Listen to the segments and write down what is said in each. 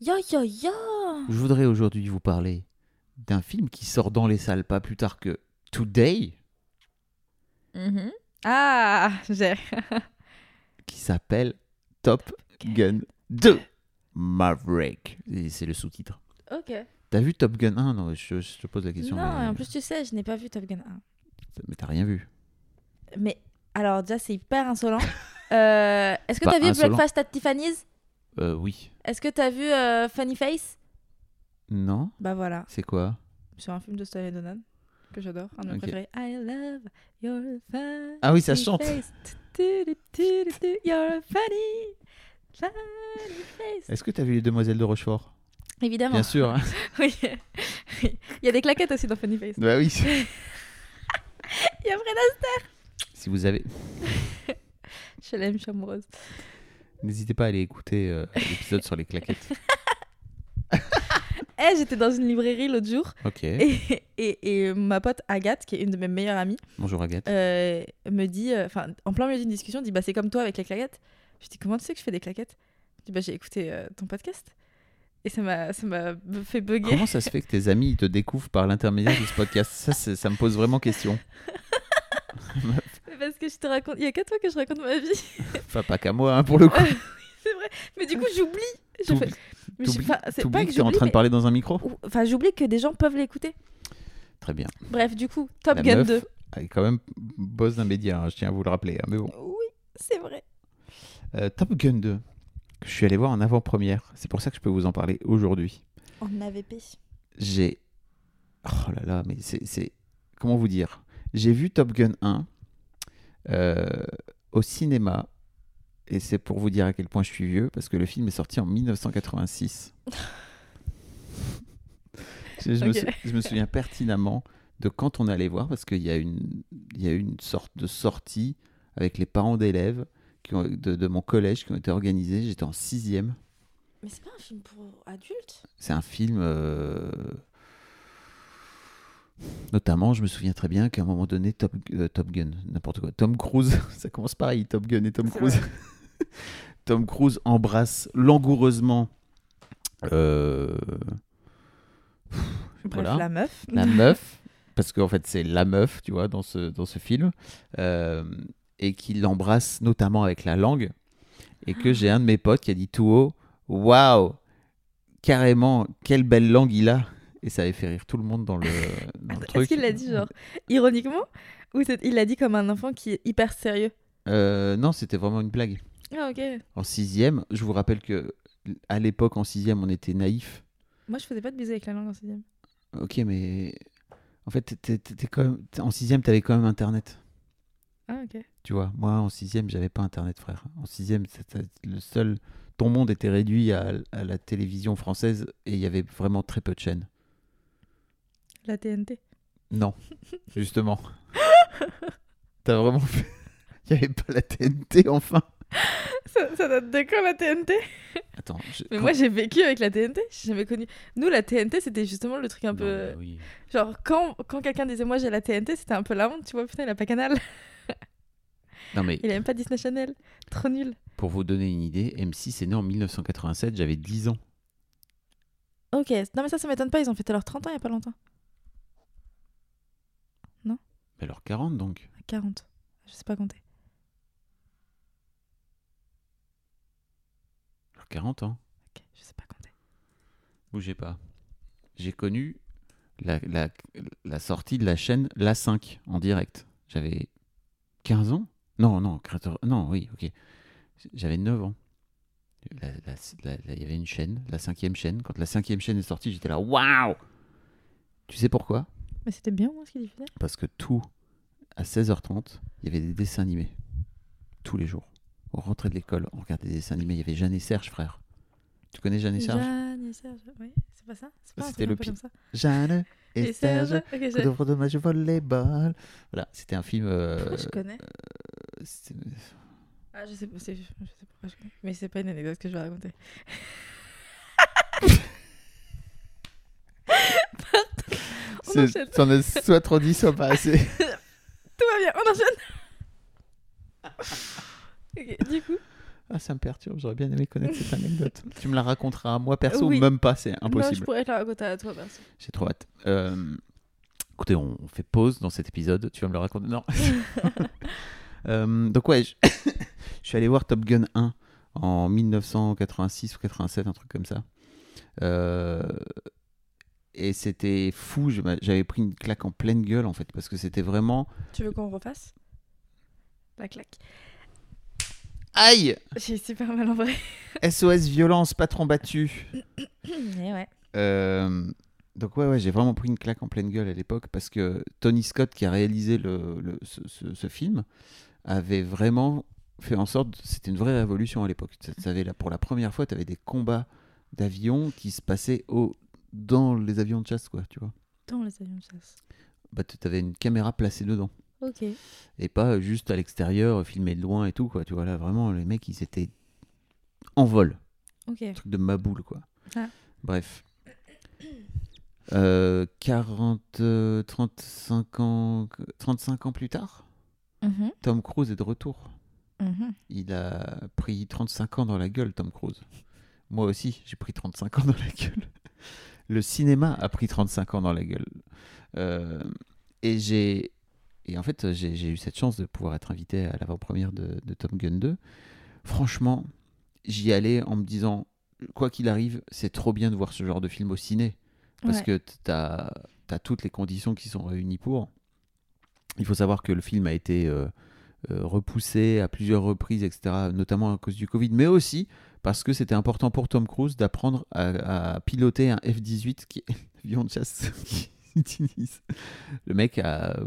Yo yo yo. Je voudrais aujourd'hui vous parler d'un film qui sort dans les salles pas plus tard que Today, Mhm. Ah, j'ai. qui s'appelle Top Gun 2 Maverick. C'est le sous-titre. Ok. T'as vu Top Gun 1 Non, je, je te pose la question. Non, mais, en plus tu sais, je n'ai pas vu Top Gun 1. mais t'as rien vu. Mais alors déjà c'est hyper insolent. Euh, Est-ce que Pas t'as vu. Breakfast at Tiffany's? Euh, oui. Est-ce que t'as vu euh, Funny Face? Non Bah voilà, C'est quoi? C'est un film de Stanley Donen que j'adore, un de mes préférés. I love your funny Ah oui, ça chante. face. You're funny, funny face. Est-ce que t'as vu Les Demoiselles de Rochefort? Évidemment. Bien sûr. hein. Oui. Il y a des claquettes aussi dans Funny Face. bah oui. Il y a Fred Astaire. si vous avez. Je l'aime, je suis amoureuse. N'hésitez pas à aller écouter euh, l'épisode sur les claquettes. Eh, j'étais dans une librairie l'autre jour Ok. et, et, et ma pote Agathe, qui est une de mes meilleures amies, Bonjour Agathe. euh, me dit, euh, enfin, en plein milieu d'une discussion, dit bah c'est comme toi avec les claquettes. Je dis comment tu sais que je fais des claquettes? Je dis bah j'ai écouté euh, ton podcast et ça m'a ça m'a fait bugger. Comment ça se fait que tes amis ils te découvrent par l'intermédiaire de ce podcast? Ça, c'est- ça me pose vraiment question. Parce que je te raconte, il y a qu'à toi que je raconte ma vie. Enfin, pas qu'à moi, hein, pour le coup. c'est vrai. Mais du coup j'oublie. Je fais- mais je- T'oublies enfin, c'est t'oublies pas que que t'es en train de parler dans un micro Enfin j'oublie que des gens peuvent l'écouter. Très bien. Bref, du coup, Top La Gun meuf 2. Elle est quand même boss d'un média, hein, je tiens à vous le rappeler. hein, mais bon. Oui, c'est vrai. Euh, Top Gun 2, que je suis allé voir en avant-première. C'est pour ça que je peux vous en parler aujourd'hui. En AVP. J'ai. Oh là là, mais c'est. Comment vous dire? J'ai vu Top Gun 1 euh, au cinéma. Et c'est pour vous dire à quel point je suis vieux, parce que le film est sorti en 1986. je, je me Ok. sou- je me souviens pertinemment de quand on allait voir, parce qu'il y, a une- il y a eu une sorte de sortie avec les parents d'élèves de mon collège qui ont été organisés. J'étais en sixième. Mais c'est pas un film pour adultes? C'est un film. euh, Notamment, je me souviens très bien qu'à un moment donné, Top, euh, Top Gun, n'importe quoi, Tom Cruise, ça commence pareil, Top Gun et Tom Cruise. Tom Cruise embrasse langoureusement euh, Bref, Voilà. la meuf. la meuf, parce qu'en fait c'est la meuf, tu vois, dans ce, dans ce film, euh, et qu'il l'embrasse notamment avec la langue, et que j'ai un de mes potes qui a dit tout haut, waouh, carrément, quelle belle langue il a, et ça avait fait rire tout le monde dans le, dans le truc. Est-ce qu'il l'a dit genre ironiquement ou il l'a dit comme un enfant qui est hyper sérieux? Euh, Non, c'était vraiment une blague. Ah ok. En sixième, je vous rappelle que à l'époque en sixième, on était naïf. Moi je faisais pas de bisous avec la langue en sixième. Ok, mais en fait, t'es quand même- en sixième, t'avais quand même Internet. Ah, ok. Tu vois, moi en sixième, j'avais pas internet, frère. En sixième, c'était le seul. Ton monde était réduit à, à la télévision française et il y avait vraiment très peu de chaînes. La TNT. Non, justement. T'as vraiment fait. Il n'y avait pas la TNT enfin. Ça, ça date de quand la TNT Attends. je- Mais quand- moi j'ai vécu avec la TNT, j'ai jamais connu. Nous la TNT c'était justement le truc un Non, peu. oui. Genre quand, quand quelqu'un disait moi j'ai la TNT c'était un peu la honte, tu vois, putain il a pas canal. Non, mais Il a même pas Disney Channel. Trop nul. pour vous donner une idée, M6 est né en 1987, j'avais 10 ans. Ok, non mais ça ça m'étonne pas, ils ont fêté leurs 30 ans il y a pas longtemps. Alors 40 donc. 40. Je sais pas compter. Alors 40 ans. Ok, je sais pas compter. Bougez pas. J'ai connu la, la, la sortie de la chaîne La 5 en direct. J'avais 15 ans? Non, non, 14 non, oui, ok. J'avais 9 ans. Il y avait une chaîne, la cinquième chaîne. Quand la cinquième chaîne est sortie, j'étais là, waouh Tu sais pourquoi? Mais c'était bien moi ce qu'ils diffusaient. Parce que tout, à 16h30, il y avait des dessins animés. Tous les jours. On rentrait de l'école, on regardait des dessins animés. Il y avait Jeanne et Serge, frère. Tu connais Jeanne et Serge? Jeanne et Serge, oui, c'est pas ça? C'est pas C'était le un peu pi- comme ça. Jeanne et, Serge. ok, Coup je... de dommage volleyball. Voilà, c'était un film. euh, je connais? c'était- Ah, je sais, pas- je sais pourquoi je connais. Mais c'est pas une anecdote que je vais raconter. On c'est- enchaîne. T'en as soit trop dit, soit pas assez. Tout va bien, on enchaîne. Ok, du coup, Ah, ça me perturbe, j'aurais bien aimé connaître cette anecdote. tu me la raconteras à moi perso, Oui. même pas, c'est moi je impossible. pourrais te la raconter à toi, perso. J'ai trop hâte. Euh, Écoutez, on on fait pause dans cet épisode. Tu vas me le raconter Non. Euh, donc, ouais, je... je suis allé voir Top Gun 1 en 1986 ou 87, un truc comme ça. Euh, Et c'était fou. J'avais pris une claque en pleine gueule, en fait, parce que c'était vraiment. Tu veux qu'on refasse La claque? Aïe J'ai super mal en vrai. SOS violence, patron battu. Mais ouais. Euh, donc ouais, ouais j'ai vraiment pris une claque en pleine gueule à l'époque parce que Tony Scott qui a réalisé le, le- ce, ce- ce film avait vraiment fait en sorte, c'était une vraie révolution à l'époque. Tu savais, là, pour la première fois, tu avais des combats d'avions qui se passaient au, dans les avions de chasse, quoi, tu vois. Dans les avions de chasse. Bah, tu avais une caméra placée dedans Ok. et pas juste à l'extérieur, filmé de loin et tout, quoi. Tu vois, là, vraiment, les mecs, ils étaient en vol. Ok. truc de maboule quoi. Ah. Bref. Euh, 40, euh, 35 ans, 35 ans plus tard, Mhm, Tom Cruise est de retour. mhm. Il a pris 35 ans dans la gueule, Tom Cruise. Moi aussi, j'ai pris 35 ans dans la gueule. Le cinéma a pris 35 ans dans la gueule. Euh, et j'ai et en fait, j'ai eu cette chance de pouvoir être invité à l'avant-première de, de Tom Gun 2. Franchement, j'y allais en me disant, quoi qu'il arrive, c'est trop bien de voir ce genre de film au ciné. Parce Ouais. que tu as, toutes les conditions qui sont réunies pour. Il faut savoir que le film a été euh, repoussé à plusieurs reprises, etc., notamment à cause du Covid, mais aussi parce que c'était important pour Tom Cruise d'apprendre à, à piloter un F-18, qui est l'avion de chasse qu'il utilise. Le mec a...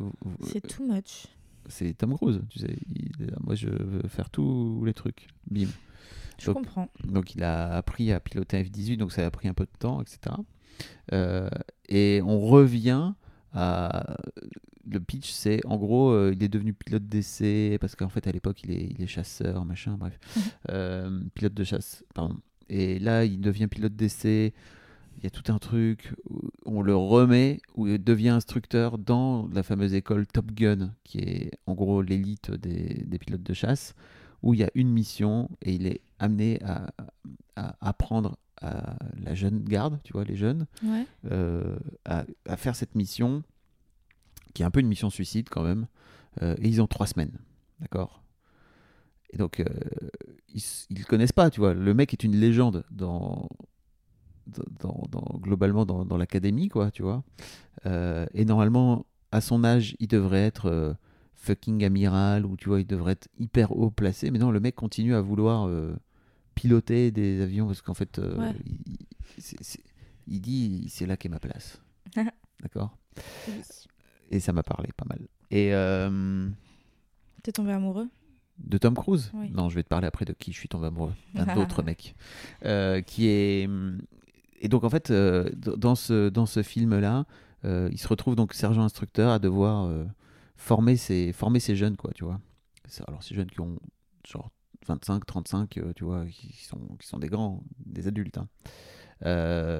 C'est too much. C'est Tom Cruise, tu sais. il moi, je veux faire tous les trucs. Bim. Je Donc- comprends. Donc il a appris à piloter un F-18, donc ça a pris un peu de temps, etc. Euh, et on revient à... Le pitch, c'est en gros, euh, il est devenu pilote d'essai, parce qu'en fait à l'époque il est, il est chasseur, machin, bref. Mhm. Euh, pilote de chasse, pardon. Et là, il devient pilote d'essai. Il y a tout un truc, où on le remet, où il devient instructeur dans la fameuse école Top Gun, qui est en gros l'élite des, des pilotes de chasse, où il y a une mission et il est amené à, à apprendre à la jeune garde, tu vois, les jeunes, Ouais. euh, à, à faire cette mission, qui est un peu une mission suicide quand même, euh, et ils ont trois semaines, d'accord? Et donc, euh, ils, ils le connaissent pas, tu vois, le mec est une légende dans, dans, dans- globalement dans, dans l'académie, quoi, tu vois. Euh, et normalement, à son âge, il devrait être euh, fucking amiral, ou tu vois, il devrait être hyper haut placé, mais non, le mec continue à vouloir piloter des avions, parce qu'en fait, Ouais. il dit, c'est là qu'est ma place. D'accord? Et ça m'a parlé pas mal. Et, euh, T'es tombé amoureux? De Tom Cruise? Oui. Non, je vais te parler après de qui je suis tombé amoureux. D'un autre mec. Euh, qui est. Et donc, en fait, euh, dans ce, dans ce film-là, euh, il se retrouve donc sergent instructeur à devoir former, ses, former ces jeunes, quoi, tu vois. Alors, ces jeunes qui ont genre 25, 35, euh, tu vois, qui sont, qui sont des grands, des adultes. hein. Euh,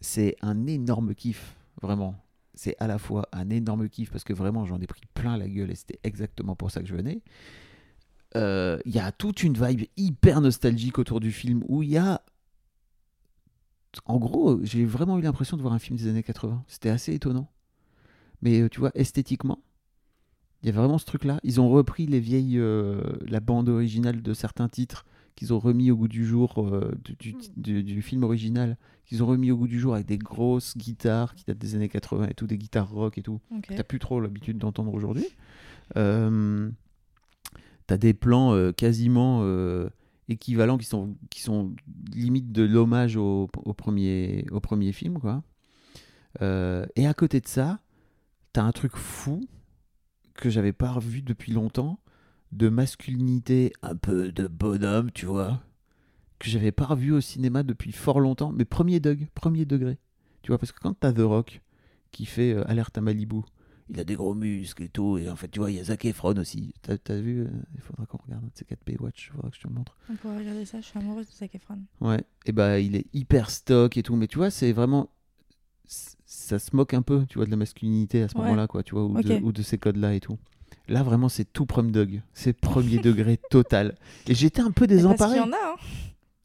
C'est un énorme kiff, vraiment. C'est à la fois un énorme kiff parce que vraiment j'en ai pris plein la gueule et c'était exactement pour ça que je venais. Euh, Il y a toute une vibe hyper nostalgique autour du film où il y a. En gros, j'ai vraiment eu l'impression de voir un film des années 80. C'était assez étonnant. Mais euh, tu vois, esthétiquement, il y a vraiment ce truc-là. Ils ont repris les vieilles. euh, la bande originale de certains titres qu'ils ont remis au goût du jour euh, du, du- du- du film original, qu'ils ont remis au goût du jour avec des grosses guitares qui datent des années 80 et tout, des guitares rock et tout. Ok. T'as plus trop l'habitude d'entendre aujourd'hui. Euh, T'as des plans euh, quasiment euh, équivalents qui sont, qui sont limite de l'hommage au, au premier, au premier film. Quoi. Euh, et à côté de ça, t'as un truc fou que j'avais pas revu depuis longtemps de masculinité un peu de bonhomme, tu vois, que j'avais pas revu au cinéma depuis fort longtemps, mais premier degré, premier degré. Tu vois, parce que quand t'as The Rock qui fait euh, Alerte à Malibu, il a des gros muscles et tout, et en fait, tu vois, il y a Zac Efron aussi. T'as as vu euh, Il faudra qu'on regarde ces 4P Watch, il faudra que je te le montre. On pourrait regarder ça, je suis amoureuse de Zac Efron. Ouais, et bah il est hyper stock et tout, mais tu vois, c'est vraiment. Ça se moque un peu, tu vois, de la masculinité à ce Ouais. moment-là, quoi, tu vois, ou, de, ou de ces codes-là et tout. Là, vraiment, c'est tout prom dog. C'est premier degré total. Et j'étais un peu Mais Parce désemparé. qu'il y en a, hein.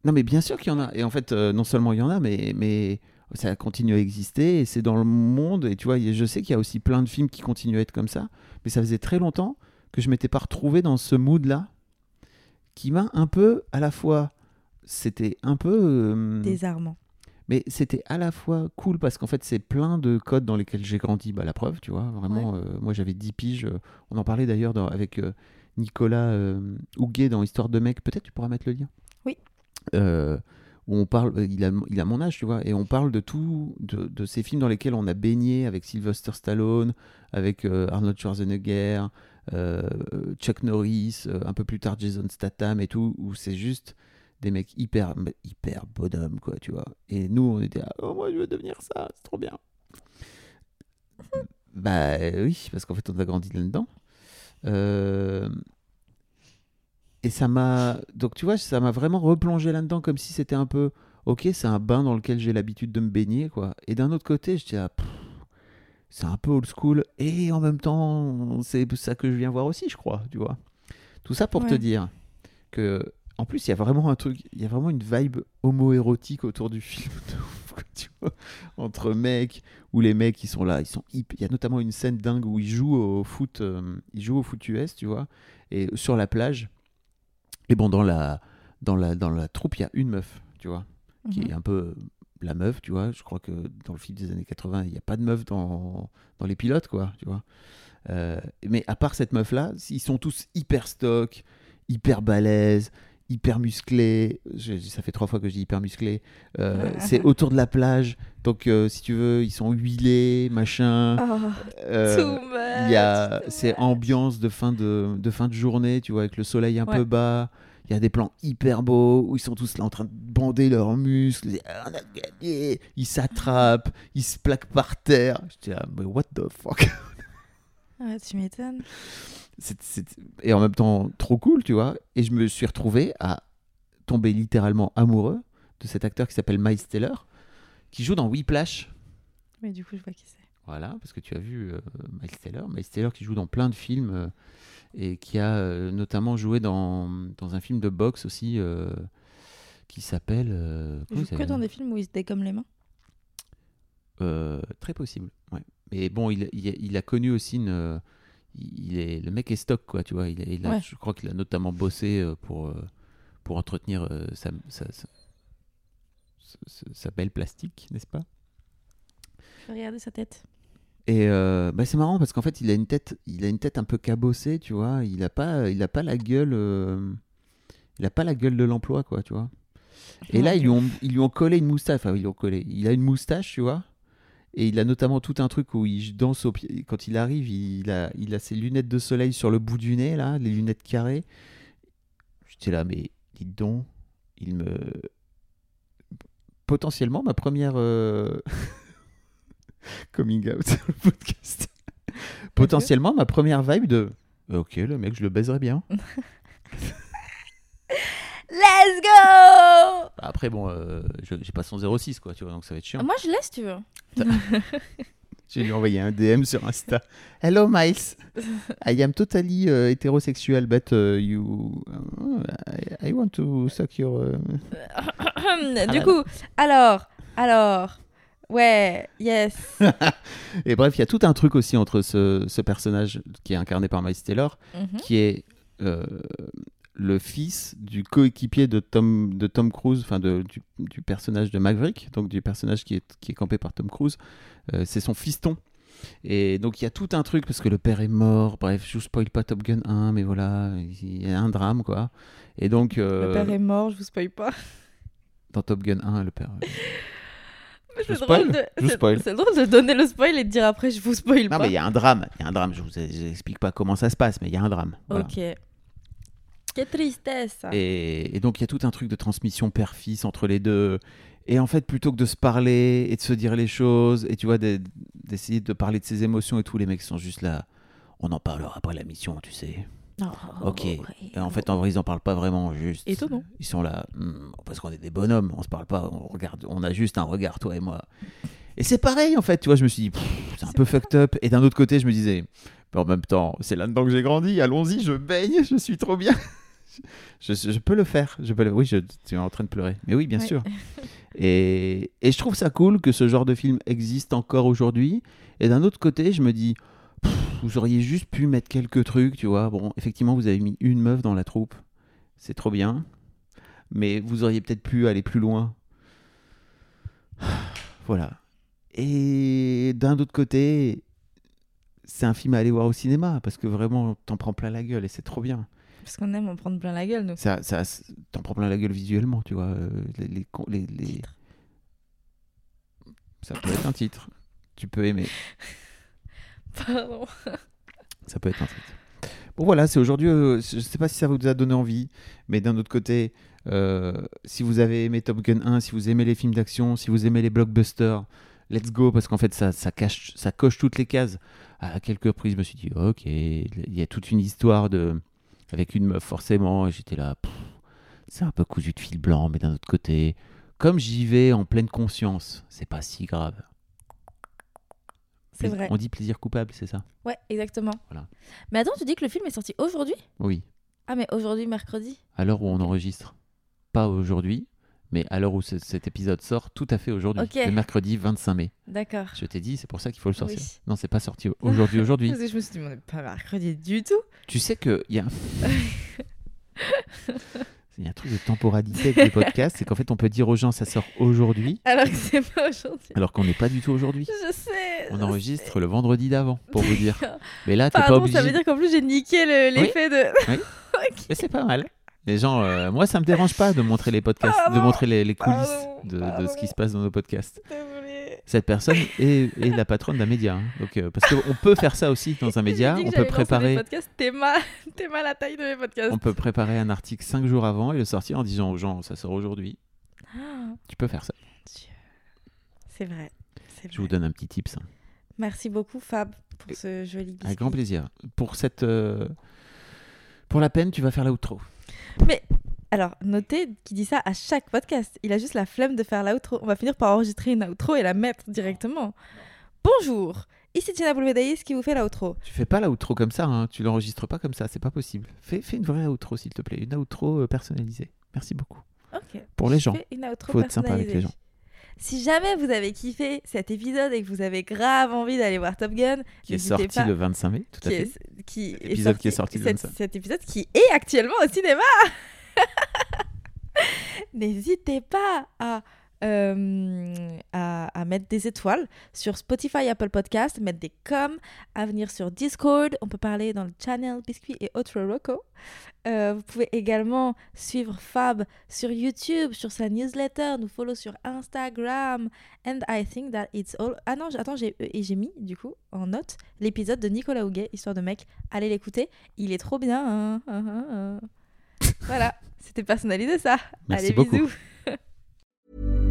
Non, mais bien sûr qu'il y en a. Et en fait, euh, non seulement il y en a, mais, mais ça continue à exister et c'est dans le monde. Et tu vois, je sais qu'il y a aussi plein de films qui continuent à être comme ça. Mais ça faisait très longtemps que je m'étais pas retrouvé dans ce mood-là qui m'a un peu, à la fois, c'était un peu. euh, Désarmant. Mais c'était à la fois cool parce qu'en fait, c'est plein de codes dans lesquels j'ai grandi. Bah, la preuve, tu vois, vraiment, euh, moi j'avais 10 piges. on en parlait d'ailleurs avec euh, Nicolas euh, Houguet dans Histoire de mec. Peut-être tu pourras mettre le lien. Oui. Où on parle, il a, il a mon âge, tu vois, et on parle de tout, de, de ces films dans lesquels on a baigné avec Sylvester Stallone, avec Arnold Schwarzenegger, Chuck Norris, un peu plus tard Jason Statham et tout, où c'est juste des mecs hyper, hyper bonhommes, quoi, tu vois. Et nous, on était, ah, oh, moi, je veux devenir ça, c'est trop bien. bah euh, oui, parce qu'en fait, on a grandi là-dedans. Euh, Et ça m'a. Donc, tu vois, ça m'a vraiment replongé là-dedans comme si c'était un peu. Ok, c'est un bain dans lequel j'ai l'habitude de me baigner, quoi. Et d'un autre côté, je dis, c'est un peu old school. Et en même temps, c'est ça que je viens voir aussi, je crois, tu vois. Tout ça pour te dire que. En plus, il y a vraiment un truc, il y a vraiment une vibe homo-érotique autour du film, tu vois, entre mecs, où les mecs, ils sont là, ils sont hip. Il y a notamment une scène dingue où ils jouent au foot, euh, ils jouent au foot US, tu vois, et sur la plage. Et bon, dans la, dans la, dans la troupe, il y a une meuf, tu vois, qui Mhm. est un peu la meuf, tu vois. Je crois que dans le film des années 80, il n'y a pas de meuf dans, dans les pilotes, quoi, tu vois. Euh, mais à part cette meuf-là, ils sont tous hyper stock, hyper balèzes, hyper musclés. Je- ça fait trois fois que je dis hyper musclés. Euh, c'est autour de la plage, donc euh, si tu veux, ils sont huilés, machin. Oh, Euh, il y a ces ambiances de fin de, de fin de journée, tu vois, avec le soleil un Ouais. peu bas. Il y a des plans hyper beaux où ils sont tous là en train de bander leurs muscles. Ah, on a gagné. Ils s'attrapent, ils se plaquent par terre. J'étais là, mais what the fuck? Ah, tu m'étonnes. Et en même temps, trop cool, tu vois. Et je me suis retrouvé à tomber littéralement amoureux de cet acteur qui s'appelle Miles Taylor, qui joue dans Whiplash. Mais du coup, je vois qui c'est. Voilà, parce que tu as vu euh, Miles Taylor. Miles Taylor qui joue dans plein de films euh, et qui a euh, notamment joué dans, dans un film de boxe aussi euh, qui s'appelle. Il joue que dans des films où il se dégomme les mains. Très possible, ouais. Mais bon, il, il- il a connu aussi une. il est, le mec est stock, quoi, tu vois. Il, a- il a- Ouais. Je crois qu'il a notamment bossé euh, pour, euh, pour entretenir euh, sa, sa, sa- belle plastique, n'est-ce pas? Regarder sa tête. Et euh, bah, c'est marrant parce qu'en fait, il a une tête, il a une tête un peu cabossée, tu vois. Il a pas, il a pas la gueule, euh, il a pas la gueule de l'emploi, quoi, tu vois. Et là, ils lui ont, ils lui ont collé une moustache. Enfin, ils lui ont collé. Il a une moustache, tu vois. Et il a notamment tout un truc où il danse au pied. Quand il arrive, il a, il a ses lunettes de soleil sur le bout du nez, là, les lunettes carrées. J'étais là, mais dites donc, il me. Potentiellement, ma première. euh, Coming out sur le podcast. Potentiellement, ma première vibe de. Ok, le mec, je le baiserais bien. Let's go Après, bon, euh, j'ai pas son 06, quoi, tu vois, donc ça va être chiant. Moi, je laisse, tu veux. Je vais lui envoyer un DM sur Insta. Hello Miles, I am totally uh, hétérosexuel, but uh, you, uh, I, I want to suck your. uh, du coup, alors, alors, ouais, yes. Et bref, il y a tout un truc aussi entre ce, ce personnage qui est incarné par Miles Taylor, Mhm. qui est euh, le fils du coéquipier de Tom, de Tom Cruise, enfin du, du personnage de Maverick, donc du personnage qui est, qui est campé par Tom Cruise. Euh, c'est son fiston. Et donc il y a tout un truc parce que le père est mort. Bref, je vous spoil pas Top Gun 1, mais voilà, il y a un drame quoi. Et donc euh, Le père est mort, je vous spoil pas. dans Top Gun 1, le père. Je c'est spoil drôle de- drôle de donner le spoil et de dire après je vous spoil Non pas. mais il y a un drame, il y a un drame. Je vous je vous explique pas comment ça se passe, mais il y a un drame. Voilà. Ok. Quelle tristesse. Et, et donc il y a tout un truc de transmission père-fils entre les deux. Et en fait, plutôt que de se parler et de se dire les choses, et tu vois, de- d'essayer de parler de ses émotions et tout, les mecs sont juste là. On en parlera après la mission, tu sais. Oh, Ok. ouais. Et en fait, en vrai, ils en parlent pas vraiment, juste. Étonnant. Ils sont là, hmm, parce qu'on est des bonhommes, on se parle pas, on regarde, on a juste un regard, toi et moi. Et c'est pareil, en fait, tu vois, je me suis dit, c'est un peu fucked up. Et d'un autre côté, je me disais, mais en même temps, c'est là-dedans que j'ai grandi, allons-y, je baigne, je suis trop bien. Je, je peux le faire. Je peux le- Oui, je, tu es en train de pleurer. Mais oui, bien Ouais. sûr. Et, et je trouve ça cool que ce genre de film existe encore aujourd'hui. Et d'un autre côté, je me dis, pff, vous auriez juste pu mettre quelques trucs, tu vois. Bon, effectivement, vous avez mis une meuf dans la troupe. C'est trop bien. Mais vous auriez peut-être pu aller plus loin. Voilà. Et d'un autre côté, c'est un film à aller voir au cinéma parce que vraiment, t'en prends plein la gueule et c'est trop bien. Parce qu'on aime en prendre plein la gueule. Ça, ça, t'en prends plein la gueule visuellement, tu vois. euh, Les, les. Ça peut être un titre. Tu peux aimer. Pardon. Ça peut être un titre. Bon voilà, c'est aujourd'hui. euh, je sais pas si ça vous a donné envie, mais d'un autre côté, euh, si vous avez aimé Top Gun 1, si vous aimez les films d'action, si vous aimez les blockbusters, let's go parce qu'en fait ça, ça cache, ça coche toutes les cases. À quelques reprises, je me suis dit ok, il y a toute une histoire de avec une meuf forcément, et j'étais là. C'est un peu cousu de fil blanc, mais d'un autre côté, comme j'y vais en pleine conscience, c'est pas si grave. C'est vrai. On dit plaisir coupable, c'est ça? Ouais, exactement. Voilà. Mais attends, tu dis que le film est sorti aujourd'hui? Oui. Ah, mais aujourd'hui, mercredi? À l'heure où on enregistre. Pas aujourd'hui, mais à l'heure où ce- cet épisode sort, tout à fait aujourd'hui. Ok. Le mercredi 25 mai. D'accord. Je t'ai dit, c'est pour ça qu'il faut le sortir. Oui. Non, c'est pas sorti aujourd'hui. Aujourd'hui. Parce que je me suis dit, mais on n'est pas mercredi du tout. tu sais qu'il y a. Il y a un truc de temporalité avec les podcasts, c'est qu'en fait, on peut dire aux gens ça sort aujourd'hui, Alors que c'est pas aujourd'hui. alors qu'on n'est pas du tout aujourd'hui. Je sais. On enregistre le vendredi d'avant, pour vous dire. Mais là, t'es pas obligé. ça veut dire qu'en plus j'ai niqué le- l'effet de. Mais c'est pas mal. Les gens, euh, moi, ça me dérange pas de montrer les podcasts, de Pardon, montrer les, les coulisses pardon, de, de ce qui se passe dans nos podcasts. Cette personne est, est la patronne d'un média. hein. Donc, euh, parce qu'on peut faire ça aussi dans un média. On peut préparer. T'es mal, mal à la taille de mes podcasts. on peut préparer un article cinq jours avant et le sortir en disant aux gens ça sort aujourd'hui. Ah, Tu peux faire ça. C'est vrai. Je vous donne un petit tips. hein. Merci beaucoup Fab pour ce joli biscuit. Avec grand plaisir. Pour cette, euh, pour la peine, tu vas faire l'outro. Mais alors, notez qu'il dit ça à chaque podcast. Il a juste la flemme de faire l'outro. On va finir par enregistrer une outro et la mettre directement. Bonjour, ici Tina Boulvedaïs qui vous fait l'outro. Tu fais pas l'outro comme ça. Hein. Tu l'enregistres pas comme ça. C'est pas possible. Fais, fais une vraie outro s'il te plaît. Une outro euh, personnalisée. Merci beaucoup. Ok. Pour les Je gens. fais une outro Faut être sympa avec les personnalisée. Si jamais vous avez kiffé cet épisode et que vous avez grave envie d'aller voir Top Gun, Qui est sorti pas- le 25 mai. Tout à fait. est, qui est Épisode qui est sorti le cet, 25. cet épisode qui est actuellement au cinéma. N'hésitez pas à, euh, à, à mettre des étoiles sur Spotify, Apple Podcast, mettre des coms, à venir sur Discord. On peut parler dans le channel Biscuit et Autre Rocco. Euh, vous pouvez également suivre Fab sur YouTube, sur sa newsletter, nous follow sur Instagram. And I think that it's all. Ah non, attends, j'ai et j'ai mis du coup en note l'épisode de Nicolas Houguet, Histoire de mec. Allez l'écouter, il est trop bien. hein, hein, hein. voilà, c'était personnalisé ça. Merci Allez, beaucoup. bisous.